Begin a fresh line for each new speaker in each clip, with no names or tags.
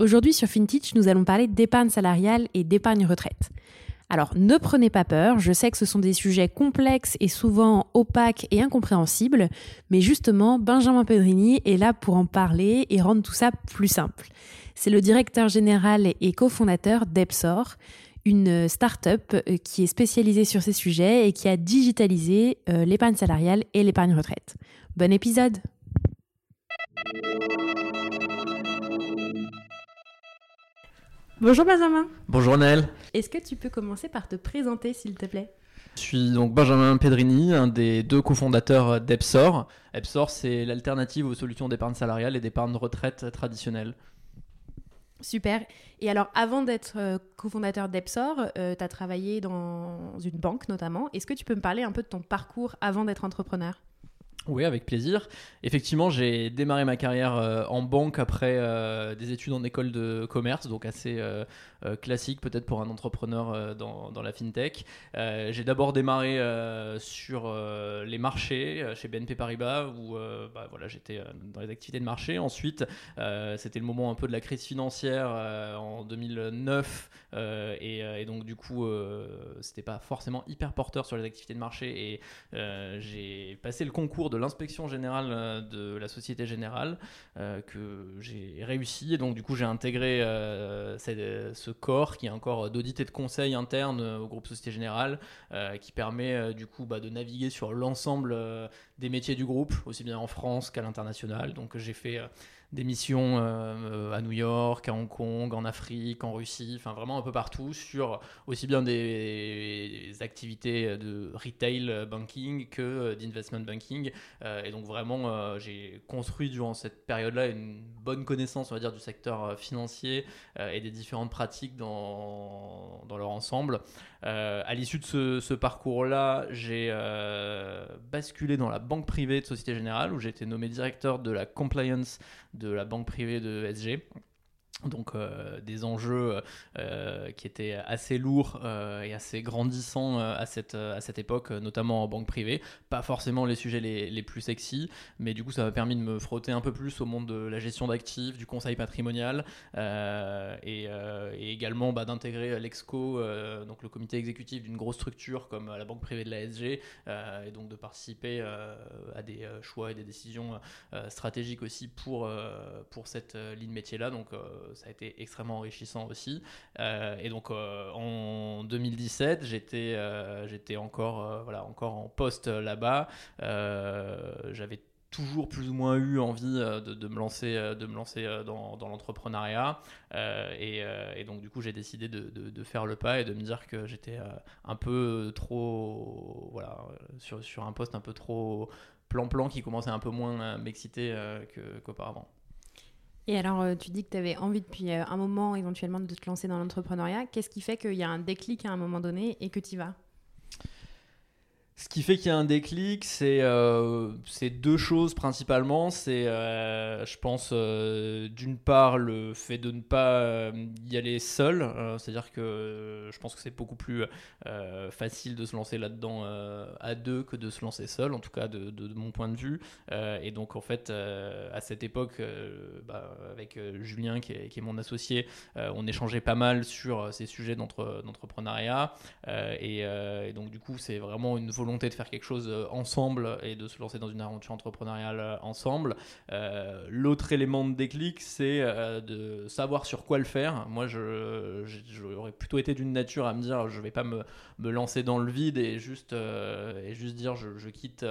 Aujourd'hui sur FinTech, nous allons parler d'épargne salariale et d'épargne retraite. Alors ne prenez pas peur, je sais que ce sont des sujets complexes et souvent opaques et incompréhensibles, mais justement Benjamin Pedrini est là pour en parler et rendre tout ça plus simple. C'est le directeur général et cofondateur d'Epsor, une start-up euh, qui est spécialisée sur ces sujets et qui a digitalisé euh, l'épargne salariale et l'épargne retraite. Bon épisode Bonjour Benjamin.
Bonjour Naël.
Est-ce que tu peux commencer par te présenter s'il te plaît?
Je suis donc Benjamin Pedrini, un des deux cofondateurs d'Epsor. Epsor, c'est l'alternative aux solutions d'épargne salariale et d'épargne retraite traditionnelle.
Super. Et alors, avant d'être euh, cofondateur d'Epsor, euh, tu as travaillé dans une banque notamment. Est-ce que tu peux me parler un peu de ton parcours avant d'être entrepreneur?
Oui, avec plaisir. Effectivement, j'ai démarré ma carrière euh, en banque après des études en école de commerce, donc assez euh, classique peut-être pour un entrepreneur euh, dans, la fintech. Euh, j'ai d'abord démarré sur les marchés chez BNP Paribas où bah, voilà, j'étais dans les activités de marché. Ensuite, c'était le moment un peu de la crise financière en 2009 et, donc du coup, c'était pas forcément hyper porteur sur les activités de marché et j'ai passé le concours de l'inspection générale de la Société Générale que j'ai réussi donc du coup j'ai intégré ce corps qui est encore d'audit et de conseil interne euh, au groupe Société Générale, euh, qui permet euh, du coup bah, de naviguer sur l'ensemble des métiers du groupe, aussi bien en France qu'à l'international. Donc j'ai fait des missions euh, à New York, à Hong Kong, en Afrique, en Russie, enfin vraiment un peu partout sur aussi bien des activités de retail banking que d'investment banking. Euh, et donc vraiment, euh, j'ai construit durant cette période-là une bonne connaissance, on va dire, du secteur financier et des différentes pratiques dans, dans leur ensemble. À l'issue de ce, ce parcours-là, j'ai basculé dans la banque privée de Société Générale où j'ai été nommé directeur de la compliance de la banque privée de SG donc euh, des enjeux euh, qui étaient assez lourds euh, et assez grandissants à, cette, à cette époque, notamment en banque privée. Pas forcément les sujets les, les plus sexy, mais du coup ça m'a permis de me frotter un peu plus au monde de la gestion d'actifs, du conseil patrimonial et, et, également bah, d'intégrer l'EXCO, donc le comité exécutif d'une grosse structure comme la banque privée de l'ASG, et donc de participer à des choix et des décisions stratégiques aussi pour, pour cette ligne métier-là. Donc ça a été extrêmement enrichissant aussi. Euh, et donc euh, en 2017, j'étais euh, j'étais encore voilà encore en poste là-bas. J'avais toujours plus ou moins eu envie de, me lancer, de me lancer dans, dans l'entrepreneuriat. et, donc, du coup, j'ai décidé de, de, faire le pas et de me dire que j'étais un peu trop. Voilà, sur, sur, un poste un peu trop plan-plan qui commençait un peu moins à m'exciter qu'auparavant.
Et alors, euh, tu dis que tu avais envie depuis euh, un moment éventuellement de te lancer dans l'entrepreneuriat. Qu'est-ce qui fait qu'il y a un déclic à un moment donné et que tu y vas?
Ce qui fait qu'il y a un déclic, c'est euh, deux choses principalement. C'est, euh, je pense, euh, d'une part, le fait de ne pas y aller seul. C'est-à-dire que je pense que c'est beaucoup plus facile de se lancer là-dedans à deux que de se lancer seul, en tout cas de, mon point de vue. et donc, en fait, à cette époque, bah, avec Julien, qui est, mon associé, on échangeait pas mal sur ces sujets d'entrepreneuriat. Et, donc, du coup, c'est vraiment une volonté de faire quelque chose ensemble et de se lancer dans une aventure entrepreneuriale ensemble. L'autre élément de déclic, c'est de savoir sur quoi le faire. Moi, j'aurais plutôt été d'une nature à me dire, je vais pas me, me lancer dans le vide et juste, et juste dire, je, quitte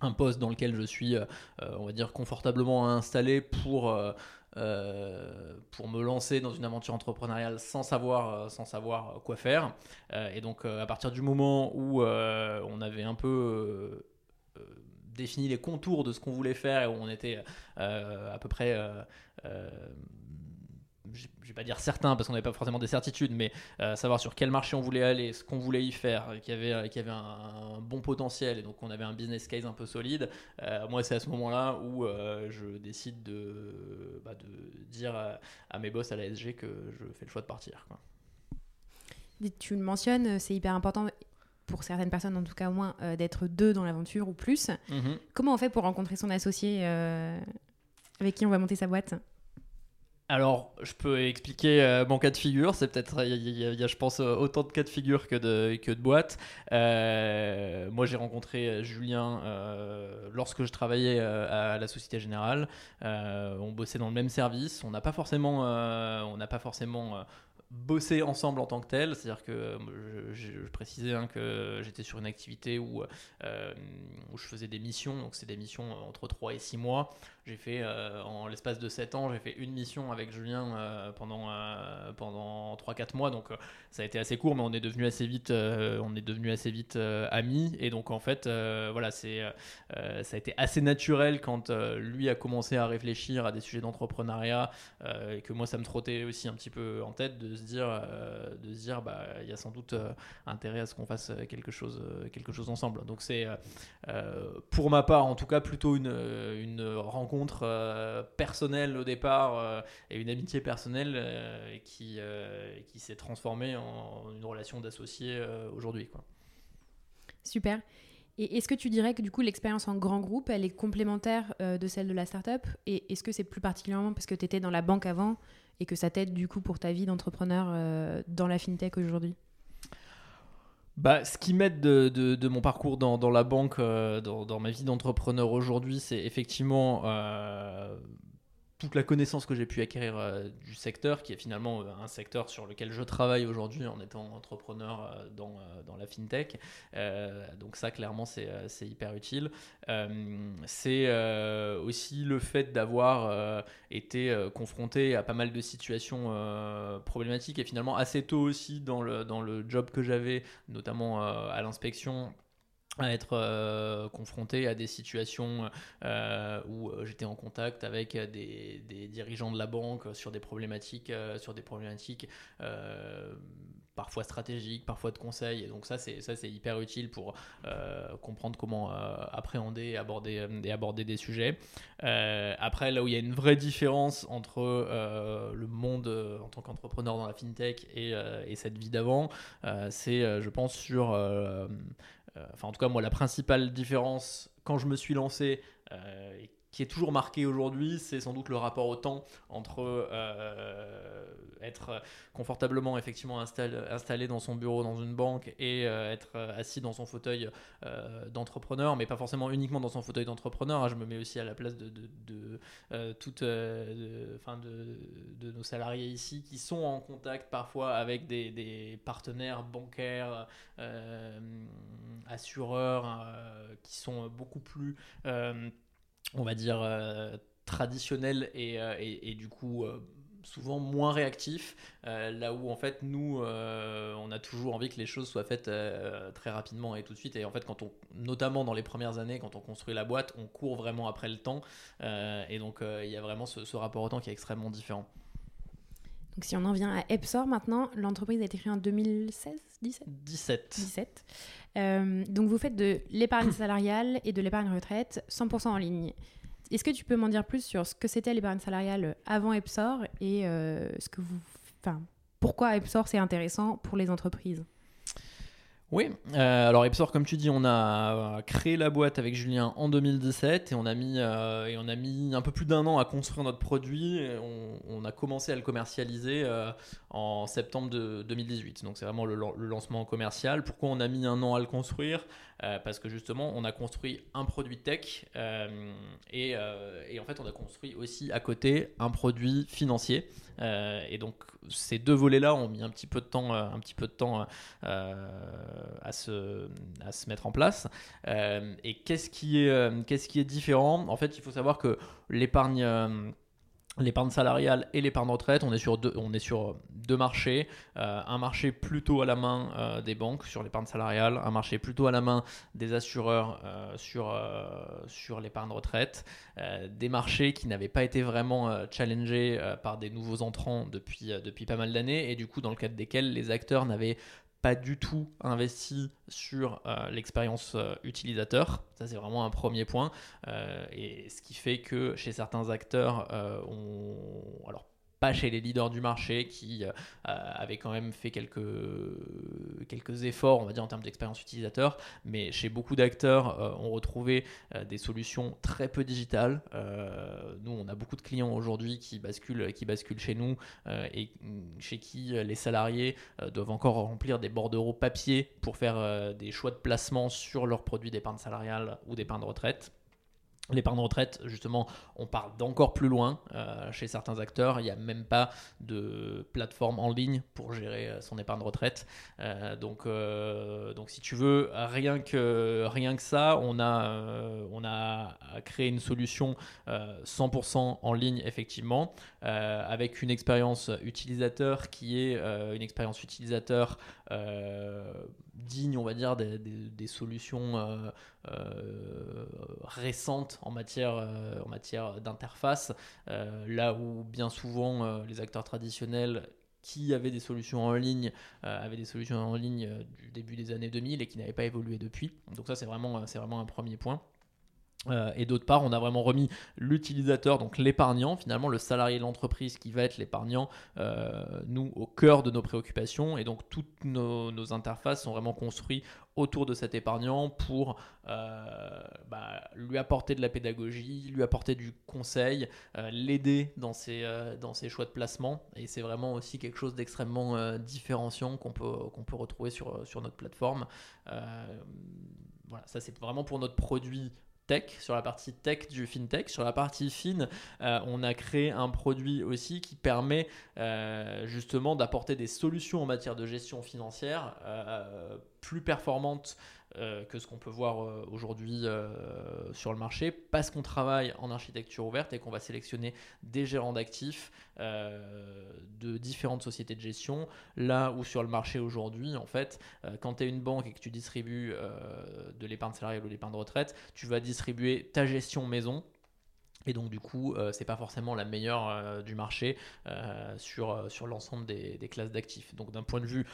un poste dans lequel je suis, on va dire, confortablement installé pour euh, pour me lancer dans une aventure entrepreneuriale sans savoir, euh, sans savoir quoi faire. Euh, et donc, à partir du moment où on avait un peu défini les contours de ce qu'on voulait faire et où on était à peu près je vais pas dire certain parce qu'on n'avait pas forcément des certitudes, mais euh, savoir sur quel marché on voulait aller, ce qu'on voulait y faire, qu'il y avait, euh, qu'il y avait un, bon potentiel et donc on avait un business case un peu solide. Euh, moi, c'est à ce moment-là où je décide de, bah, de dire à, mes boss à la SG que je fais le choix de partir.
Tu le mentionnes, c'est hyper important pour certaines personnes en tout cas au moins d'être deux dans l'aventure ou plus. Mm-hmm. Comment on fait pour rencontrer son associé avec qui on va monter sa boîte?
Alors, je peux expliquer euh, mon cas de figure. C'est peut-être, il y, a, je pense, euh, autant de cas de figure que de, boîtes. Euh, moi, j'ai rencontré Julien lorsque je travaillais à la Société Générale. on bossait dans le même service. On n'a pas forcément, on ensemble en tant que tel. C'est-à-dire que je, précisais hein, que j'étais sur une activité où, où je faisais des missions, donc c'est des missions entre 3 et 6 mois. J'ai fait, euh, en l'espace de 7 ans, j'ai fait une mission avec Julien euh, pendant, euh, pendant 3-4 mois. Donc ça a été assez court, mais on est devenu assez vite, on est devenu assez vite amis. Et donc en fait, voilà, c'est, ça a été assez naturel quand lui a commencé à réfléchir à des sujets d'entrepreneuriat et que moi ça me trottait aussi un petit peu en tête de se dire, de se bah il y a sans doute intérêt à ce qu'on fasse quelque chose, quelque chose ensemble. Donc c'est, pour ma part, en tout cas, plutôt une, une rencontre rencontre euh, personnelle au départ euh, et une amitié personnelle euh, qui, qui s'est transformée en une relation d'associé aujourd'hui.
Super. Et est-ce que tu dirais que du coup l'expérience en grand groupe, elle est complémentaire de celle de la startup? Et est-ce que c'est plus particulièrement parce que tu étais dans la banque avant et que ça t'aide du coup pour ta vie d'entrepreneur dans la fintech aujourd'hui?
Bah, ce qui m'aide de, mon parcours dans, dans la banque, euh, dans, dans, ma vie d'entrepreneur aujourd'hui, c'est effectivement euh, toute la connaissance que j'ai pu acquérir euh, du secteur, qui est finalement euh, un secteur sur lequel je travaille aujourd'hui en étant entrepreneur euh, dans, la fintech. donc ça, clairement, c'est hyper utile. c'est aussi le fait d'avoir été confronté à pas mal de situations problématiques et finalement assez tôt aussi dans le, dans le job que j'avais, notamment à l'inspection à être euh, confronté à des situations euh, où euh, j'étais en contact avec des, dirigeants de la banque sur des problématiques sur des problématiques parfois stratégiques parfois de conseils et donc ça c'est ça c'est hyper utile pour comprendre comment appréhender aborder et aborder des sujets. Après là où il y a une vraie différence entre le monde en tant qu'entrepreneur dans la fintech et, et cette vie d'avant c'est je pense sur enfin en tout cas moi la principale différence quand je me suis lancé euh, qui est toujours marqué aujourd'hui, c'est sans doute le rapport au temps entre euh, être confortablement effectivement installé, dans son bureau dans une banque et être assis dans son fauteuil d'entrepreneur, mais pas forcément uniquement dans son fauteuil d'entrepreneur. Hein. je me mets aussi à la place de, de, de, toute, fin de, nos salariés ici qui sont en contact parfois avec des, partenaires bancaires, assureurs, euh, qui sont beaucoup plus, euh, on va dire, euh, traditionnels et, et, du coup souvent moins réactifs, là où en fait nous, on a toujours envie que les choses soient faites très rapidement et tout de suite. Et en fait, quand on, notamment dans les premières années, quand on construit la boîte, on court vraiment après le temps. et donc il y a vraiment ce, rapport au temps qui est extrêmement différent.
Donc si on en vient à Epsor maintenant, l'entreprise a été créée en 2016,
17 17.
17. donc vous faites de l'épargne salariale et de l'épargne retraite 100% en ligne. Est-ce que tu peux m'en dire plus sur ce que c'était l'épargne salariale avant Epsor et euh, ce que vous, enfin, pourquoi Epsor c'est intéressant pour les entreprises?
Oui, euh, alors Epsor, comme tu dis, on a créé la boîte avec Julien en 2017 et on a mis, euh, et on a mis un peu plus d'un an à construire notre produit. On, a commencé à le commercialiser euh, en septembre de 2018. Donc c'est vraiment le, lancement commercial. Pourquoi on a mis un an à le construire? Parce que justement, on a construit un produit tech et, et, en fait, on a construit aussi à côté un produit financier. et donc ces deux volets-là ont mis un petit peu de temps, un petit peu de temps à, se, mettre en place. Euh, et qu'est-ce qui, est, euh, différent? En fait, il faut savoir que l'épargne euh, l'épargne salariale et l'épargne retraite, on est sur deux, deux marchés. un marché plutôt à la main des banques sur l'épargne salariale, un marché plutôt à la main des assureurs sur, sur l'épargne retraite. des marchés qui n'avaient pas été vraiment challengés par des nouveaux entrants depuis, depuis pas mal d'années et du coup dans le cadre desquels les acteurs n'avaient pas du tout investi sur euh, l'expérience euh, utilisateur. Ça, c'est vraiment un premier point. Euh, et ce qui fait que chez certains acteurs, on... pas chez les leaders du marché qui euh, avaient quand même fait quelques, efforts, on va dire, en termes d'expérience utilisateur, mais chez beaucoup d'acteurs, euh, on retrouvait euh, des solutions très peu digitales. nous, on a beaucoup de clients aujourd'hui qui basculent, qui basculent chez nous et chez qui les salariés doivent encore remplir des bordereaux papier pour faire des choix de placement sur leurs produits d'épargne salariale ou d'épargne de retraite. L'épargne retraite, justement, on parle d'encore plus loin euh, chez certains acteurs. Il n'y a même pas de plateforme en ligne pour gérer euh, son épargne retraite. Euh, donc, donc, si tu veux, rien que, rien que ça, on a, on a créé une solution 100% en ligne, effectivement, avec une expérience utilisateur qui est une expérience utilisateur digne, on va dire, des, solutions récentes en matière, euh, en matière d'interface, euh, là où bien souvent euh, les acteurs traditionnels qui avaient des solutions en ligne, avaient des solutions en ligne du début des années 2000 et qui n'avaient pas évolué depuis. Donc ça c'est vraiment, c'est vraiment un premier point. Et d'autre part, on a vraiment remis l'utilisateur, donc l'épargnant, finalement le salarié de l'entreprise qui va être l'épargnant, nous au cœur de nos préoccupations. Et donc toutes nos, interfaces sont vraiment construites autour de cet épargnant pour euh, bah, lui apporter de la pédagogie, lui apporter du conseil, euh, l'aider dans ses, euh, dans ses choix de placement. Et c'est vraiment aussi quelque chose d'extrêmement différenciant qu'on peut, peut retrouver sur, sur notre plateforme. voilà, ça c'est vraiment pour notre produit tech, sur la partie tech du fintech. Sur la partie fin, on a créé un produit aussi qui permet justement d'apporter des solutions en matière de gestion financière plus performante euh, que ce qu'on peut voir euh, aujourd'hui euh, sur le marché parce qu'on travaille en architecture ouverte et qu'on va sélectionner des gérants d'actifs de différentes sociétés de gestion. Là où sur le marché aujourd'hui, en fait, quand tu es une banque et que tu distribues de l'épargne salariale ou de l'épargne de retraite, tu vas distribuer ta gestion maison et donc du coup, euh, c'est pas forcément la meilleure euh, du marché euh, sur, sur l'ensemble des, classes d'actifs. Donc d'un point de vue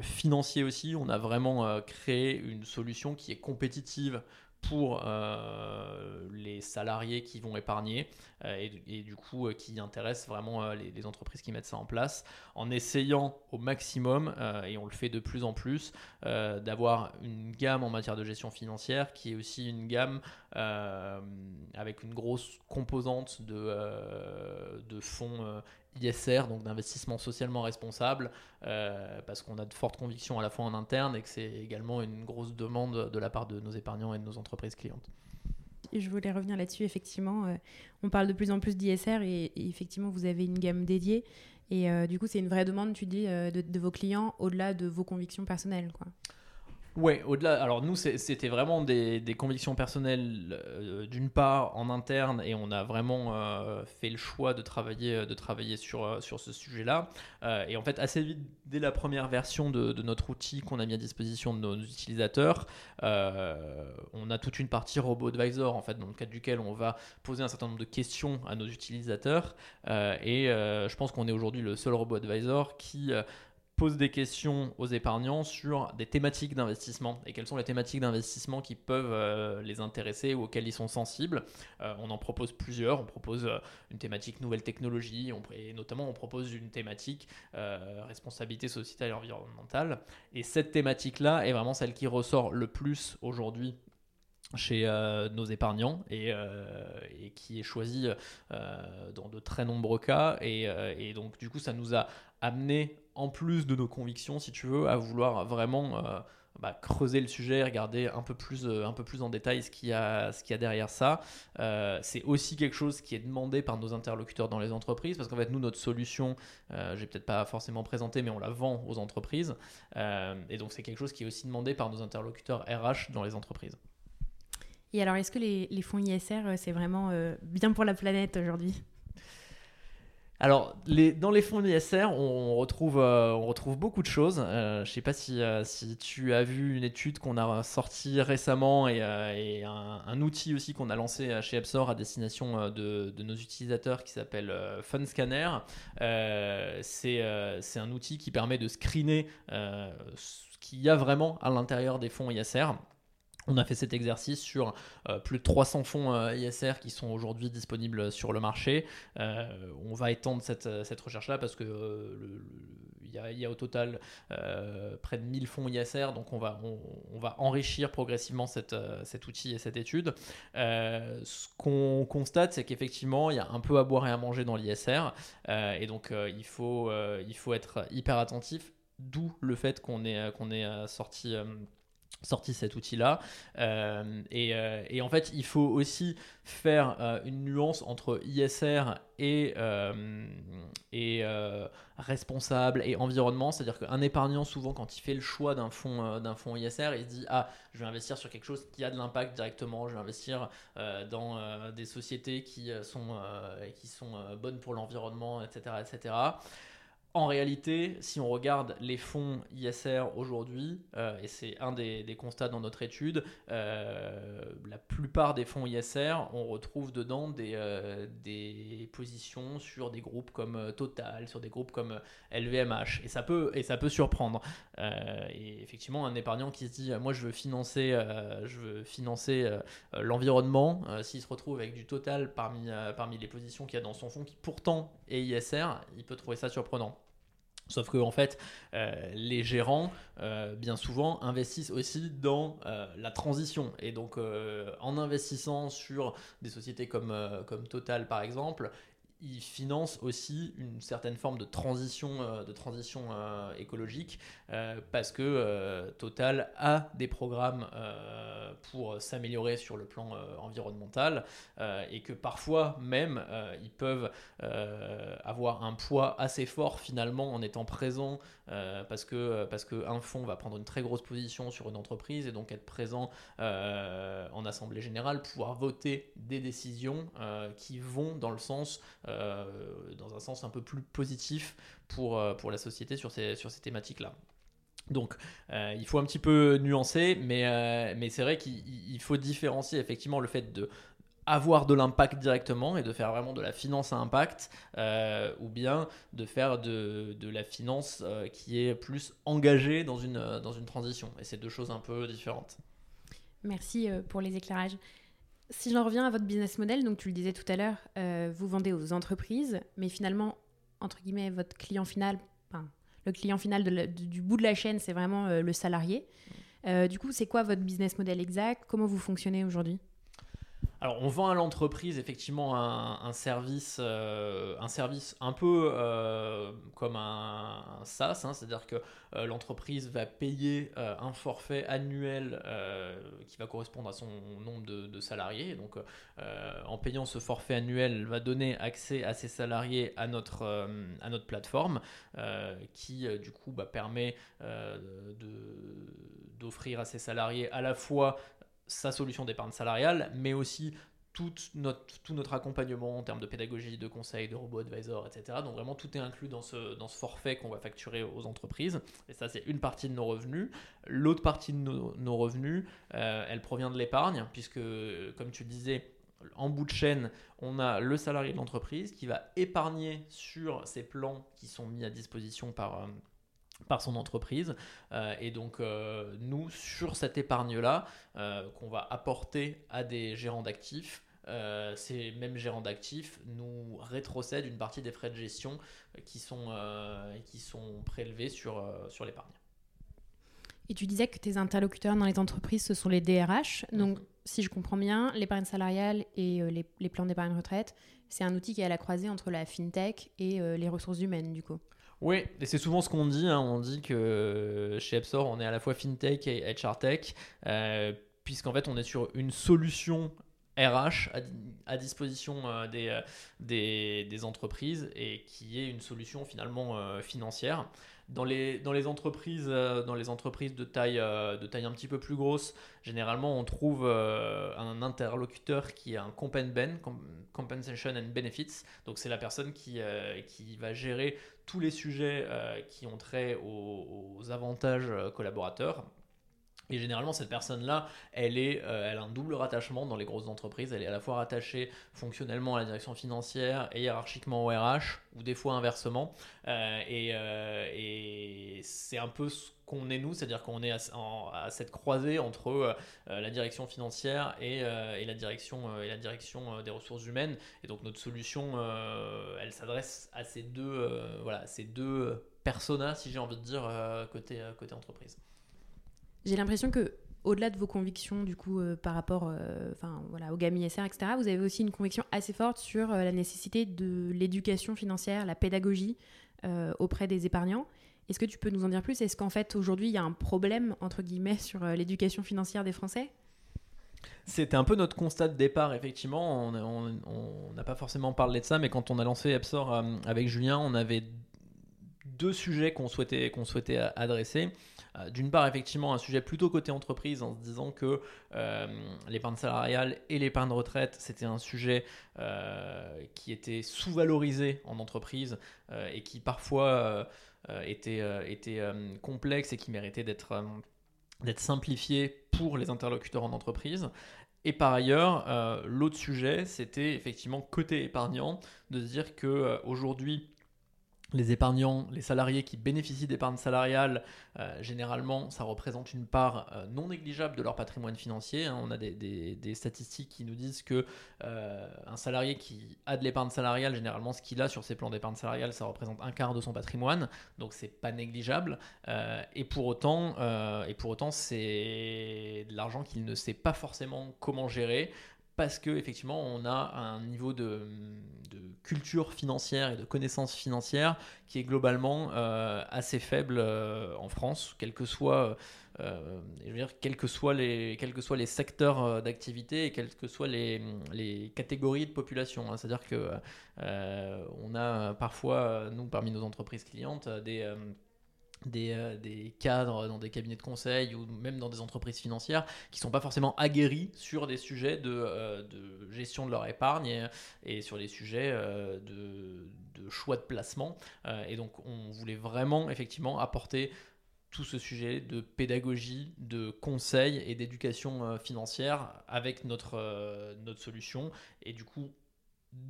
financier aussi, on a vraiment créé une solution qui est compétitive pour euh, les salariés qui vont épargner euh, et, du coup euh, qui intéressent vraiment les, entreprises qui mettent ça en place en essayant au maximum, et on le fait de plus en plus, d'avoir une gamme en matière de gestion financière qui est aussi une gamme avec une grosse composante de, de fonds ISR, donc d'investissement socialement responsable, euh, parce qu'on a de fortes convictions à la fois en interne et que c'est également une grosse demande de la part de nos épargnants et de nos entreprises clientes.
Je voulais revenir là-dessus, effectivement. Euh, on parle de plus en plus d'ISR et, effectivement, vous avez une gamme dédiée. Et euh, du coup, c'est une vraie demande, tu dis, de, de vos clients au-delà de vos convictions personnelles. Quoi.
Ouais, au-delà. Alors nous, c'était vraiment des, convictions personnelles euh, d'une part en interne et on a vraiment euh, fait le choix de travailler, de travailler sur, euh, sur ce sujet-là. et en fait, assez vite, dès la première version de, notre outil qu'on a mis à disposition de nos utilisateurs, on a toute une partie robot advisor en fait, dans le cadre duquel on va poser un certain nombre de questions à nos utilisateurs. et je pense qu'on est aujourd'hui le seul robot advisor qui pose des questions aux épargnants sur des thématiques d'investissement et quelles sont les thématiques d'investissement qui peuvent euh, les intéresser ou auxquelles ils sont sensibles. Euh, on en propose plusieurs. On propose euh, une thématique nouvelle technologie et notamment on propose une thématique responsabilité sociétale et environnementale. Et cette thématique-là est vraiment celle qui ressort le plus aujourd'hui chez nos épargnants et, qui est choisie dans de très nombreux cas et, et, donc du coup ça nous a amené en plus de nos convictions, si tu veux, à vouloir vraiment euh, bah, creuser le sujet, regarder un peu plus, euh, un peu plus en détail ce qu'il y a, ce qu'il y a derrière ça. Euh, c'est aussi quelque chose qui est demandé par nos interlocuteurs dans les entreprises, parce qu'en fait, nous, notre solution, j'ai peut-être pas forcément présenté, mais on la vend aux entreprises. et donc, c'est quelque chose qui est aussi demandé par nos interlocuteurs RH dans les entreprises.
Et alors, est-ce que les fonds ISR, c'est vraiment bien pour la planète aujourd'hui?
Alors, les, dans les fonds ISR, on, retrouve, euh, retrouve beaucoup de choses. Euh, je ne sais pas si, euh, si, tu as vu une étude qu'on a sortie récemment et, un, outil aussi qu'on a lancé chez Epsor à destination de, de nos utilisateurs qui s'appelle FunScanner. C'est un outil qui permet de screener ce qu'il y a vraiment à l'intérieur des fonds ISR. On a fait cet exercice sur euh, plus de 300 fonds euh, ISR qui sont aujourd'hui disponibles sur le marché. Euh, on va étendre cette, recherche-là parce qu'il y, a au total près de 1000 fonds ISR, donc on va, enrichir progressivement cet outil et cette étude. ce qu'on constate, c'est qu'effectivement, il y a un peu à boire et à manger dans l'ISR, et donc il, faut, il être hyper attentif, d'où le fait qu'on qu'on ait sorti sorti cet outil-là. Euh, euh, et, en fait, il faut aussi faire euh, une nuance entre ISR et, responsable et environnement. C'est-à-dire qu'un épargnant, souvent, quand il fait le choix d'un fonds, d'un fonds ISR, il se dit Ah, je vais investir sur quelque chose qui a de l'impact directement, je vais investir dans des sociétés qui sont, qui sont bonnes pour l'environnement, etc. etc. En réalité, si on regarde les fonds ISR aujourd'hui, euh, et c'est un des, constats dans notre étude, euh, la plupart des fonds ISR, on retrouve dedans des, euh, des positions sur des groupes comme Total, sur des groupes comme LVMH, et ça peut, et ça peut surprendre. et effectivement, un épargnant qui se dit, moi je veux financer, je veux financer l'environnement, s'il se retrouve avec du Total parmi les positions qu'il y a dans son fonds, qui pourtant est ISR, il peut trouver ça surprenant. Sauf que en fait, euh, les gérants, euh, bien souvent, investissent aussi dans euh, la transition. Et donc, en investissant sur des sociétés comme, comme Total, par exemple, il finance aussi une certaine forme de transition, euh, de transition euh, écologique euh, parce que Total a des programmes pour s'améliorer sur le plan environnemental et que parfois même ils peuvent avoir un poids assez fort finalement en étant présents parce que parce qu'un fonds va prendre une très grosse position sur une entreprise et donc être présent en assemblée générale, pouvoir voter des décisions qui vont dans le sens euh, dans un sens un peu plus positif pour, euh, pour la société sur ces, sur ces thématiques-là. Donc, euh, il faut un petit peu nuancer, mais, mais c'est vrai qu'il faut différencier effectivement le fait de avoir de l'impact directement et de faire vraiment de la finance à impact, ou bien de faire de, de la finance qui est plus engagée dans une, dans une transition. Et c'est deux choses un peu différentes.
Merci pour les éclairages. Si j'en reviens à votre business model, donc tu le disais tout à l'heure, euh, vous vendez aux entreprises, mais finalement, entre guillemets, votre client final, enfin, le client final du bout de la chaîne, c'est vraiment euh, le salarié. Euh, du coup, c'est quoi votre business model exact? Comment vous fonctionnez aujourd'hui?
Alors, on vend à l'entreprise effectivement un, service, euh, un service un peu euh, comme un, SaaS, hein, c'est-à-dire que euh, l'entreprise va payer un forfait annuel qui va correspondre à son nombre de, salariés. Donc, en payant ce forfait annuel, elle va donner accès à ses salariés à notre, à notre plateforme, qui du coup bah, permet d'offrir à ses salariés à la fois sa solution d'épargne salariale, mais aussi tout notre, accompagnement en termes de pédagogie, de conseils, de robot advisor, etc. Donc vraiment tout est inclus dans ce, dans ce forfait qu'on va facturer aux entreprises. Et ça c'est une partie de nos revenus. L'autre partie de nos, revenus, euh, elle provient de l'épargne, puisque comme tu disais, en bout de chaîne, on a le salarié de l'entreprise qui va épargner sur ces plans qui sont mis à disposition par... Euh, par son entreprise. et donc, nous, sur cette épargne-là, qu'on va apporter à des gérants d'actifs, ces mêmes gérants d'actifs nous rétrocèdent une partie des frais de gestion qui sont, qui sont prélevés sur, sur l'épargne.
Et tu disais que tes interlocuteurs dans les entreprises, ce sont les DRH. Donc, mhm. si je comprends bien, l'épargne salariale et euh, les, plans d'épargne retraite, c'est un outil qui est à la croisée entre la fintech et euh, les ressources humaines, du coup.
Oui, et c'est souvent ce qu'on dit. Hein. On dit que chez Epsor, on est à la fois fintech et HR tech, euh, puisqu'en fait, on est sur une solution RH à, disposition des, des, des, entreprises et qui est une solution finalement financière. Dans les, dans les, entreprises, euh, dans les entreprises de taille, euh, de taille un petit peu plus grosse, généralement on trouve euh, un interlocuteur qui a un ben, compensation and benefits. Donc c'est la personne qui, qui va gérer tous les sujets qui ont trait aux avantages collaborateurs et généralement, cette personne-là, elle, euh, elle a un double rattachement dans les grosses entreprises. Elle est à la fois rattachée fonctionnellement à la direction financière et hiérarchiquement au RH, ou des fois inversement. Euh, euh, et, c'est un peu ce qu'on est nous, c'est-à-dire qu'on est à, cette croisée entre la direction financière et, la direction, et la direction des ressources humaines. Et donc notre solution, elle s'adresse à ces deux, voilà, ces deux personas, si j'ai envie de dire, côté, côté entreprise.
J'ai l'impression que au-delà de vos convictions du coup euh, par rapport euh, enfin voilà au GAMI SR etc vous avez aussi une conviction assez forte sur euh, la nécessité de l'éducation financière la pédagogie auprès des épargnants est-ce que tu peux nous en dire plus? Est-ce qu'en fait aujourd'hui il y a un problème entre guillemets sur l'éducation financière des Français?
C'était un peu notre constat de départ, effectivement. On n'a pas forcément parlé de ça, mais quand on a lancé Epsor avec Julien, on avait deux sujets qu'on souhaitait, qu'on souhaitait adresser. Euh, d'une part, effectivement, un sujet plutôt côté entreprise en se disant que euh, l'épargne salariale et l'épargne retraite, c'était un sujet euh, qui était sous-valorisé en entreprise et qui parfois était, complexe et qui méritait d'être d'être simplifié pour les interlocuteurs en entreprise. Et par ailleurs, l'autre sujet, c'était effectivement côté épargnant, de se dire que aujourd'hui, les épargnants, les salariés qui bénéficient d'épargne salariale, euh, généralement, ça représente une part euh, non négligeable de leur patrimoine financier. Hein. On a des, statistiques qui nous disent que euh, un salarié qui a de l'épargne salariale, généralement, ce qu'il a sur ses plans d'épargne salariale, ça représente un quart de son patrimoine, donc c'est pas négligeable. et pour autant, et pour autant, c'est de l'argent qu'il ne sait pas forcément comment gérer parce que effectivement on a un niveau de, culture financière et de connaissance financière qui est globalement euh, assez faible euh, en France, que euh, je veux dire, quels que soient les, que les secteurs d'activité et quelles que soient les, les catégories de population. Hein. C'est-à-dire que on a parfois, nous, parmi nos entreprises clientes, des euh, des, cadres dans des cabinets de conseil ou même dans des entreprises financières qui ne sont pas forcément aguerris sur des sujets de, euh, gestion de leur épargne et, sur des sujets euh, de, de, choix de placement. et donc on voulait vraiment effectivement apporter tout ce sujet de pédagogie, de conseil et d'éducation financière avec notre, notre solution. Et du coup,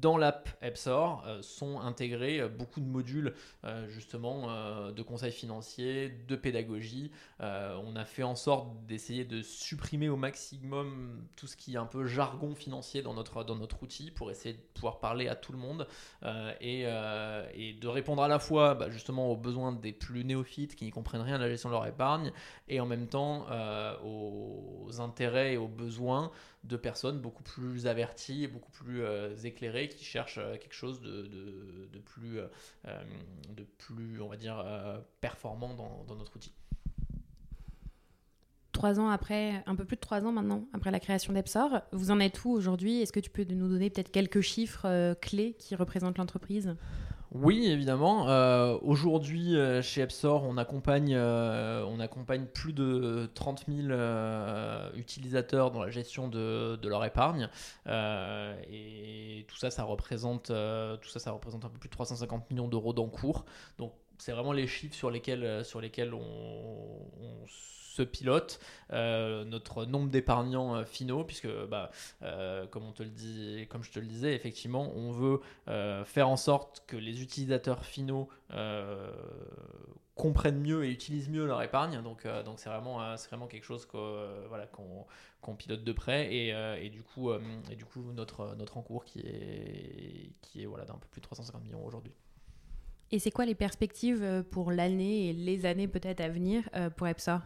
dans l'app AppStore euh, sont intégrés euh, beaucoup de modules euh, justement de conseils financiers, de pédagogie. on a fait en sorte d'essayer de supprimer au maximum tout ce qui est un peu jargon financier dans notre, outil pour essayer de pouvoir parler à tout le monde et, et, de répondre à la fois bah, justement aux besoins des plus néophytes qui n'y comprennent rien à la gestion de leur épargne et en même temps aux intérêts et aux besoins de personnes beaucoup plus averties et beaucoup plus euh, éclairées qui cherchent euh, quelque chose de, plus, euh, de plus, on va dire, performant dans, dans, notre outil.
Trois ans après, un peu plus de trois ans maintenant, après la création d'Epsor, vous en êtes où aujourd'hui? Est-ce que tu peux nous donner peut-être quelques chiffres clés qui représentent l'entreprise?
Oui, évidemment. Euh, aujourd'hui, euh, chez Epsor, on accompagne, euh, on accompagne plus de 30 000 utilisateurs dans la gestion de, leur épargne. et tout ça, ça représente, tout ça, ça représente un peu plus de 350 millions d'euros d'encours. Donc, c'est vraiment les chiffres sur lesquels, sur lesquels on, se pilote notre nombre d'épargnants finaux, puisque bah, comme on te le dit, comme je te le disais, effectivement, on veut faire en sorte que les utilisateurs finaux comprennent mieux et utilisent mieux leur épargne. Donc, donc c'est vraiment, c'est vraiment quelque chose que, voilà, qu'on pilote de près et, du coup, et du coup notre, notre encours qui est, qui est voilà, d'un peu plus de 350 millions aujourd'hui.
Et c'est quoi les perspectives euh, pour l'année et les années peut-être à venir euh, pour EPSA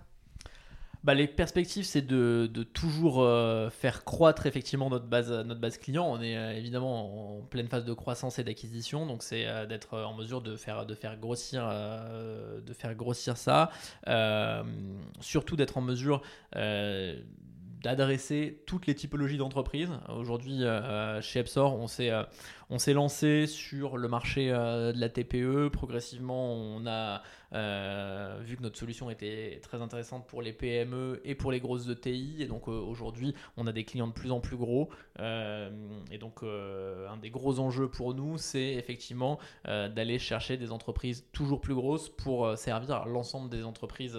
bah, les perspectives, c'est de, de, toujours euh, faire croître effectivement notre base, notre base client. On est évidemment en pleine phase de croissance et d'acquisition, donc c'est d'être en mesure de faire, de faire, grossir, de faire grossir ça. surtout d'être en mesure d'adresser toutes les typologies d'entreprises. Aujourd'hui, euh, chez Epsor, on s'est euh, on s'est lancé sur le marché euh, de la TPE. Progressivement, on a vu que notre solution était très intéressante pour les PME et pour les grosses ETI. Et donc aujourd'hui, on a des clients de plus en plus gros. et donc, un des gros enjeux pour nous, c'est effectivement d'aller chercher des entreprises toujours plus grosses pour servir l'ensemble des entreprises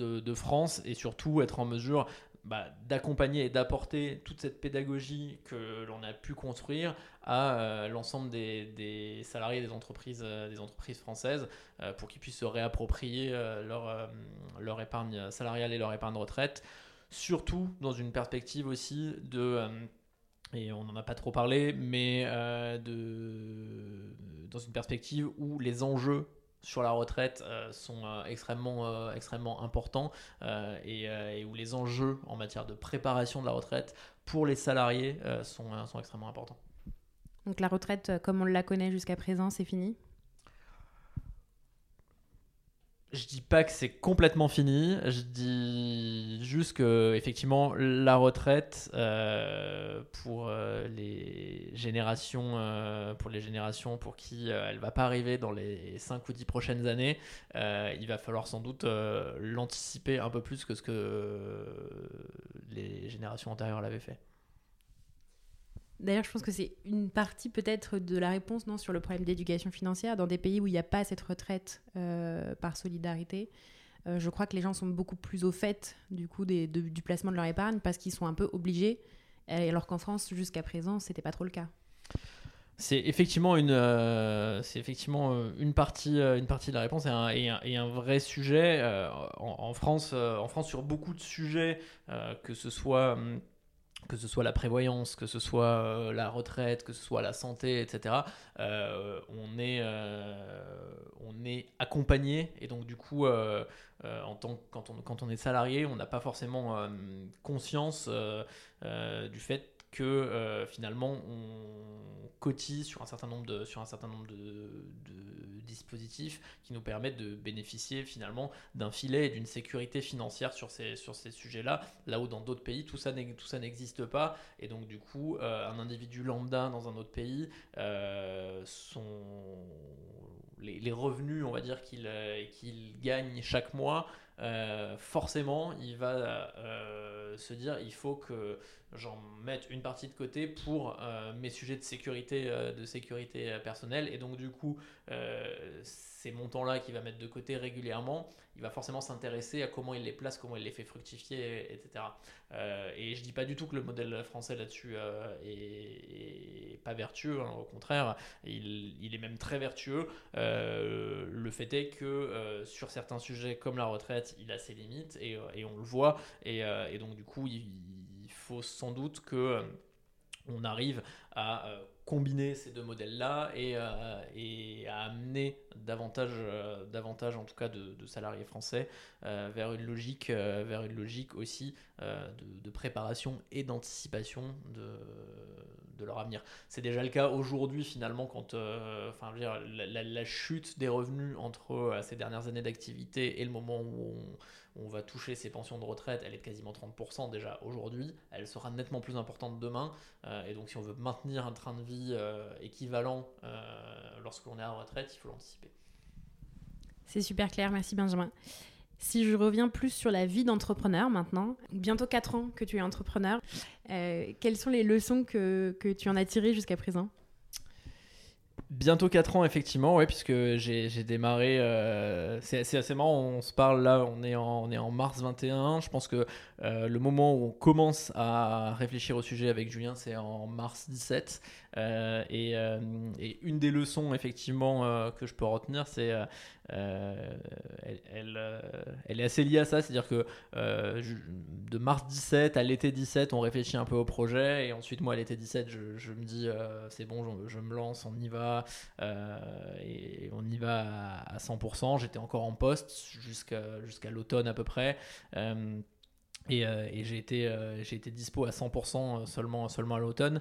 de, France et surtout être en mesure bah, d'accompagner et d'apporter toute cette pédagogie que l'on a pu construire à euh, l'ensemble des, salariés des entreprises, euh, des entreprises françaises euh, pour qu'ils puissent se réapproprier leur, leur épargne salariale et leur épargne retraite, surtout dans une perspective aussi de et on n'en a pas trop parlé, mais de, dans une perspective où les enjeux sur la retraite euh, sont euh, extrêmement, euh, extrêmement importants et, où les enjeux en matière de préparation de la retraite pour les salariés sont, sont extrêmement importants.
Donc la retraite, comme on la connaît jusqu'à présent, c'est fini?
Je dis pas que c'est complètement fini, je dis juste que effectivement la retraite euh, pour euh, les générations euh, pour les générations pour qui elle va pas arriver dans les 5 ou 10 prochaines années, il va falloir sans doute l'anticiper un peu plus que ce que les générations antérieures l'avaient fait.
D'ailleurs, je pense que c'est une partie peut-être de la réponse non, sur le problème d'éducation financière. Dans des pays où il n'y a pas cette retraite euh, par solidarité, euh, je crois que les gens sont beaucoup plus au fait du coup des, du placement de leur épargne parce qu'ils sont un peu obligés, alors qu'en France, jusqu'à présent, c'était pas trop le cas.
C'est effectivement une, euh, c'est effectivement une partie, une partie de la réponse et un, vrai sujet en, en, France, en France sur beaucoup de sujets, que ce soit hum, que ce soit la prévoyance, que ce soit euh, la retraite, que ce soit la santé, etc., euh, on, est, euh, on est accompagné et donc du coup, quand on est salarié, on n'a pas forcément conscience du fait que finalement on cotise sur un certain nombre de, sur un certain nombre de dispositifs qui nous permettent de bénéficier finalement d'un filet et d'une sécurité financière sur ces, sur ces sujets-là, là où dans d'autres pays tout ça n'existe pas. Et donc du coup, euh, un individu lambda dans un autre pays, euh, les, les, revenus, on va dire, qu'il euh, qu'il gagne chaque mois, forcément, il va se dire il faut que j'en mette une partie de côté pour mes sujets de sécurité, de sécurité personnelle. Et donc, du coup, ces montants-là qu'il va mettre de côté régulièrement, il va forcément s'intéresser à comment il les place, comment il les fait fructifier, etc. Euh, et je dis pas du tout que le modèle français là-dessus euh, est, pas vertueux, hein, au contraire, il, est même très vertueux. Euh, le fait est que sur certains sujets comme la retraite, il a ses limites et, on le voit. Et, donc du coup, il, faut sans doute que on arrive à combiner ces deux modèles-là euh, et, à amener davantage, euh, davantage en tout cas de, salariés français euh, vers, une logique, vers une logique aussi de, préparation et d'anticipation de, leur avenir. C'est déjà le cas aujourd'hui finalement quand enfin, la, chute des revenus entre ces dernières années d'activité et le moment où on va toucher ses pensions de retraite, elle est de quasiment 30% déjà aujourd'hui, elle sera nettement plus importante demain, euh, et donc si on veut maintenir un train de vie euh, équivalent euh, lorsqu'on est à retraite, il faut l'anticiper.
C'est super clair, merci Benjamin. Si je reviens plus sur la vie d'entrepreneur maintenant, bientôt 4 ans que tu es entrepreneur, quelles sont les leçons que, que tu en as tirées jusqu'à présent?
Bientôt 4 ans, effectivement, ouais, puisque j'ai démarré. Euh, c'est assez marrant, on se parle là, on est en, on est en mars 21. Je pense que euh, le moment où on commence à réfléchir au sujet avec Julien, c'est en mars 17. Euh, et, une des leçons, effectivement, que je peux retenir, c'est. Elle, elle, elle, est assez liée à ça, c'est-à-dire que de mars 17 à l'été 17, on réfléchit un peu au projet, et ensuite, moi, à l'été 17, je, me dis, c'est bon, je, me lance, on y va. Euh, et on y va à, 100%. J'étais encore en poste jusqu'à l'automne à peu près. Euh, et, euh, j'ai été, j'ai été dispo à 100% seulement, seulement à l'automne.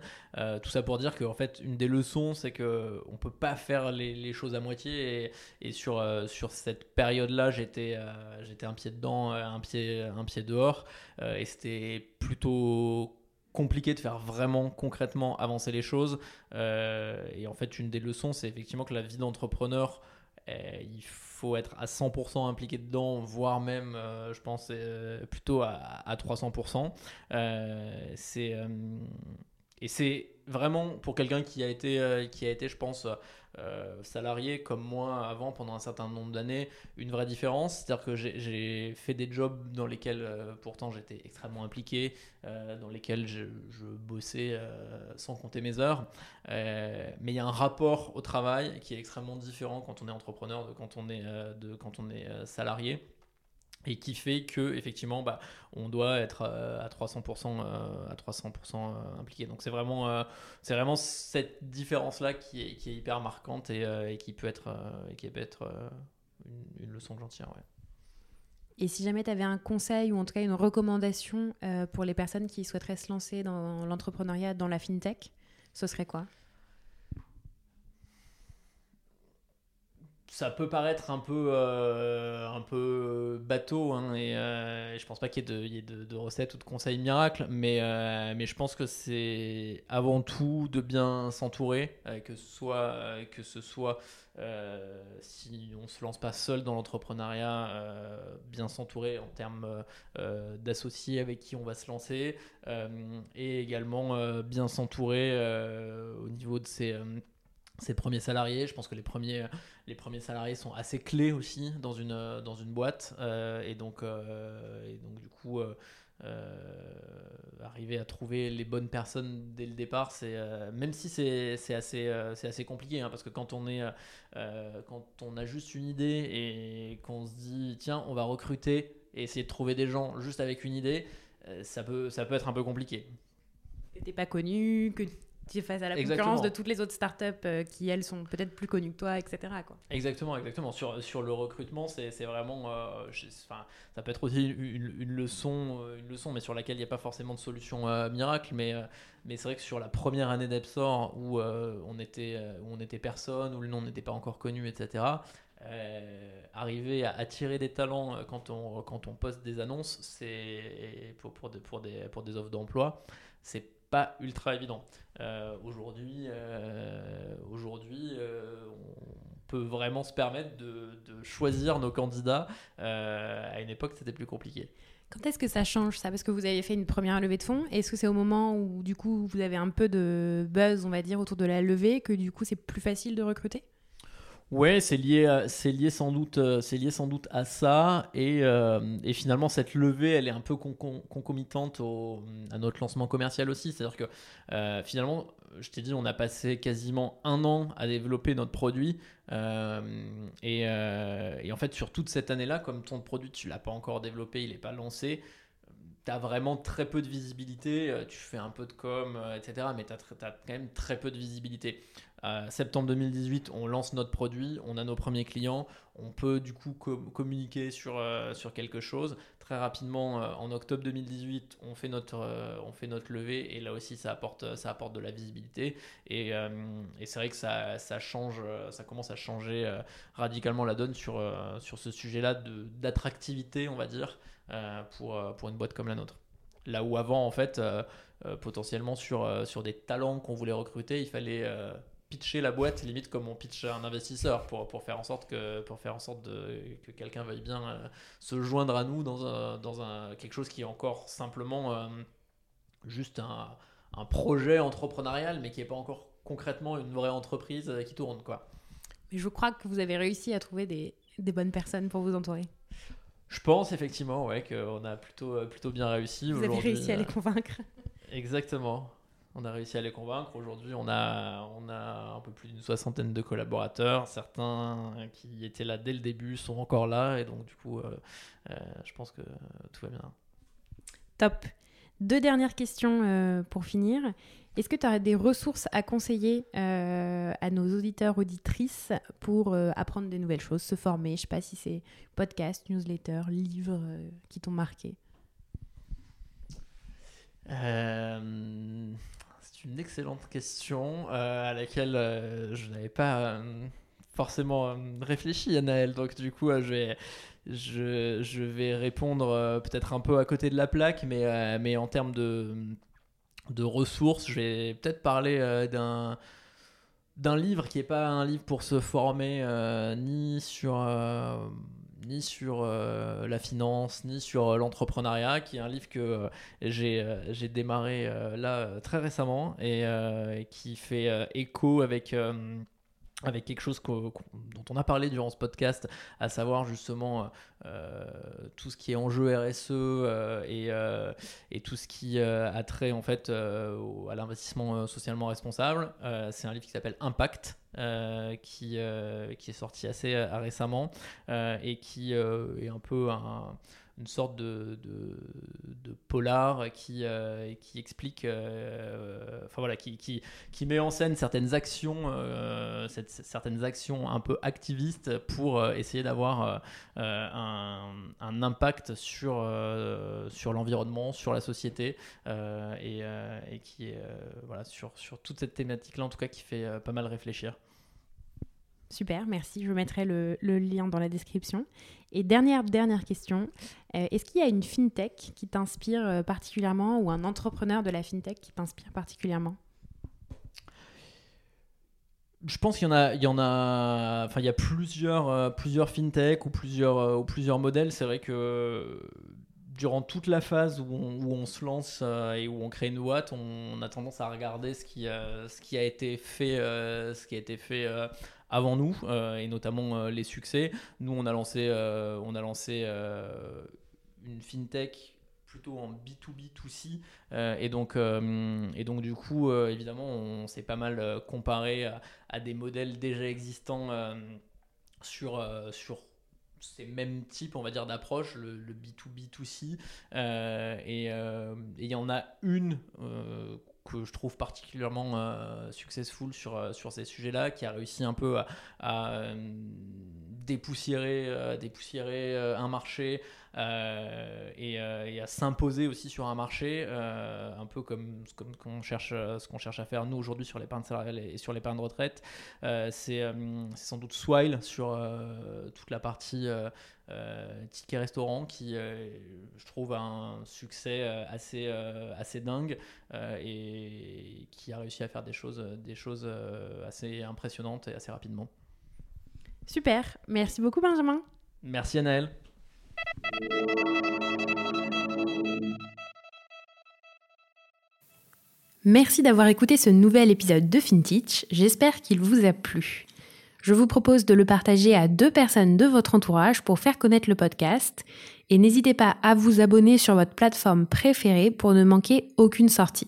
tout ça pour dire qu'en fait, une des leçons, c'est qu'on ne peut pas faire les, choses à moitié. Et, sur, sur cette période-là, j'étais, un pied dedans, un pied, un pied dehors. et c'était plutôt compliqué de faire vraiment concrètement avancer les choses. Euh, et en fait, une des leçons, c'est effectivement que la vie d'entrepreneur, il faut être à 100% impliqué dedans, voire même, euh, je pense, euh, plutôt à, à 300%. c'est et c'est vraiment pour quelqu'un qui a été, qui a été, je pense, euh, salarié comme moi avant pendant un certain nombre d'années une vraie différence. C'est-à-dire que j'ai fait des jobs dans lesquels euh, pourtant j'étais extrêmement impliqué, euh, dans lesquels je, bossais sans compter mes heures. mais il y a un rapport au travail qui est extrêmement différent quand on est entrepreneur de quand on est, de, quand on est salarié et qui fait que effectivement bah, on doit être euh, à 300% à 300% euh, euh, impliqué. Donc c'est vraiment c'est vraiment cette différence là qui est, hyper marquante et, qui peut être qui peut être une, leçon que j'en tire
Et si jamais tu avais un conseil ou en tout cas une recommandation pour les personnes qui souhaiteraient se lancer dans l'entrepreneuriat, dans la fintech, ce serait quoi?
Ça peut paraître un peu, euh, un peu bateau, hein, et euh, je pense pas qu'il y ait, de, de, recettes ou de conseils miracles, mais, euh, mais je pense que c'est avant tout de bien s'entourer, que, ce soit, que ce soit si on se lance pas seul dans l'entrepreneuriat, bien s'entourer en termes d'associés avec qui on va se lancer, et également bien s'entourer au niveau de ses ses premiers salariés. Je pense que les premiers, les premiers salariés sont assez clés aussi dans une, dans une boîte. Euh, et, donc, euh, donc, du coup, euh, arriver à trouver les bonnes personnes dès le départ, c'est même si c'est assez, c'est assez compliqué. Hein, parce que quand on, est, quand on a juste une idée et qu'on se dit, tiens, on va recruter et essayer de trouver des gens juste avec une idée, ça, peut, ça peut être un peu compliqué.
T'es pas connu, que face à la concurrence de toutes les autres startups euh, qui, elles, sont peut-être plus connues que toi, etc. Quoi.
Exactement, exactement. Sur, sur le recrutement, c'est vraiment. Euh, ça peut être aussi une, leçon, euh, une leçon, mais sur laquelle il n'y a pas forcément de solution miracle. Mais, mais c'est vrai que sur la première année d'Epsor, où, on était, où on était personne, où le nom n'était pas encore connu, etc., arriver à attirer des talents quand on, quand on poste des annonces, c'est pour, pour, pour, des, pour des offres d'emploi, c'est pas ultra évident. Euh, aujourd'hui, euh, aujourd'hui euh, on peut vraiment se permettre de, choisir nos candidats. à une époque, c'était plus compliqué.
Quand est-ce que ça change ça? Parce que vous avez fait une première levée de fonds. Est-ce que c'est au moment où du coup vous avez un peu de buzz, on va dire, autour de la levée que du coup c'est plus facile de recruter?
Ouais, c'est lié, c'est lié sans doute, euh, c'est lié sans doute à ça et, euh, et, finalement cette levée, elle est un peu concomitante à notre lancement commercial aussi. C'est-à-dire que euh, finalement, je t'ai dit, on a passé quasiment un an à développer notre produit et, en fait sur toute cette année-là, comme ton produit tu l'as pas encore développé, il n'est pas lancé, tu as vraiment très peu de visibilité, tu fais un peu de com, etc. Mais tu as, quand même très peu de visibilité septembre 2018, on lance notre produit, on a nos premiers clients, on peut du coup communiquer sur, euh, sur quelque chose. Très rapidement, euh, en octobre 2018, on fait, notre, euh, on fait notre levée et là aussi, ça apporte, ça apporte de la visibilité. Et, et c'est vrai que ça, ça, change, ça commence à changer radicalement la donne sur, sur ce sujet-là d'attractivité, on va dire, pour, pour une boîte comme la nôtre. Là où avant, en fait, potentiellement sur, sur des talents qu'on voulait recruter, il fallait pitcher la boîte limite comme on pitch un investisseur pour, pour faire en sorte que pour faire en sorte de, que quelqu'un veuille bien euh, se joindre à nous dans, un, dans un, quelque chose qui est encore simplement euh, juste un, un, projet entrepreneurial mais qui n'est pas encore concrètement une vraie entreprise qui tourne. Quoi.
Mais je crois que vous avez réussi à trouver des, des bonnes personnes pour vous entourer.
Je pense effectivement ouais, qu'on a plutôt, plutôt bien réussi.
Vous avez réussi à les convaincre.
Exactement. On a réussi à les convaincre. Aujourd'hui, on a, on a un peu plus d'une soixantaine de collaborateurs. Certains qui étaient là dès le début sont encore là. Et donc, du coup, euh, euh, je pense que tout va bien.
Top. Deux dernières questions euh, pour finir. Est-ce que tu aurais des ressources à conseiller à nos auditeurs, auditrices pour apprendre des nouvelles choses, se former? Je ne sais pas si c'est podcast, newsletter, livres qui t'ont marqué.
C'est une excellente question euh, à laquelle euh, je n'avais pas euh, forcément réfléchi, Anaël. Donc du coup, je vais, répondre peut-être un peu à côté de la plaque, mais, en termes de, de ressources, je vais peut-être parler d'un d'un livre qui n'est pas un livre pour se former ni sur ni sur euh, la finance, ni sur euh, l'entrepreneuriat, qui est un livre que euh, j'ai démarré là très récemment et, qui fait écho avec avec quelque chose dont on a parlé durant ce podcast, à savoir justement tout ce qui est enjeu RSE et, et, tout ce qui a trait en fait à l'investissement socialement responsable. c'est un livre qui s'appelle Impact euh, qui, euh, qui est sorti assez euh, récemment et qui est un peu une sorte de, de, polar qui, qui explique, enfin voilà, qui, qui, qui, met en scène certaines actions, certaines actions un peu activistes pour essayer d'avoir un, un, impact sur, sur l'environnement, sur la société et, et, qui est voilà, sur, sur toute cette thématique-là, en tout cas, qui fait pas mal réfléchir.
Super, merci. Je mettrai le, lien dans la description. Et dernière, question, euh, est-ce qu'il y a une fintech qui t'inspire euh, particulièrement ou un entrepreneur de la fintech qui t'inspire particulièrement?
Je pense qu'il y en a, plusieurs, euh, plusieurs fintech ou plusieurs, ou plusieurs modèles. C'est vrai que durant toute la phase où on, se lance et où on crée une boîte, on, a tendance à regarder ce qui a été fait, ce qui a été fait avant nous, euh, et notamment euh, les succès. Nous, on a lancé, euh, on a lancé une fintech plutôt en B2B2C. et, donc, et donc, du coup, évidemment, on s'est pas mal comparé à, des modèles déjà existants sur, sur ces mêmes types, on va dire, d'approche, le, B2B2C. et il y en a une que je trouve particulièrement euh, successful sur, euh, sur ces sujets-là, qui a réussi un peu à, euh, dépoussiérer, dépoussiérer un marché et, à s'imposer aussi sur un marché, un peu comme, comme qu'on cherche, ce qu'on cherche à faire nous aujourd'hui sur l'épargne salariale et sur l'épargne retraite. c'est sans doute Swile sur toute la partie euh, Ticket Restaurant qui, euh, je trouve, a un succès euh, assez, assez dingue et qui a réussi à faire des choses, des choses assez impressionnantes et assez rapidement.
Super, merci beaucoup Benjamin.
Merci Anaël.
Merci d'avoir écouté ce nouvel épisode de FinTech, j'espère qu'il vous a plu. Je vous propose de le partager à deux personnes de votre entourage pour faire connaître le podcast et n'hésitez pas à vous abonner sur votre plateforme préférée pour ne manquer aucune sortie.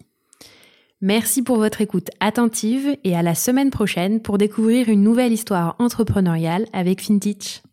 Merci pour votre écoute attentive et à la semaine prochaine pour découvrir une nouvelle histoire entrepreneuriale avec FinTech.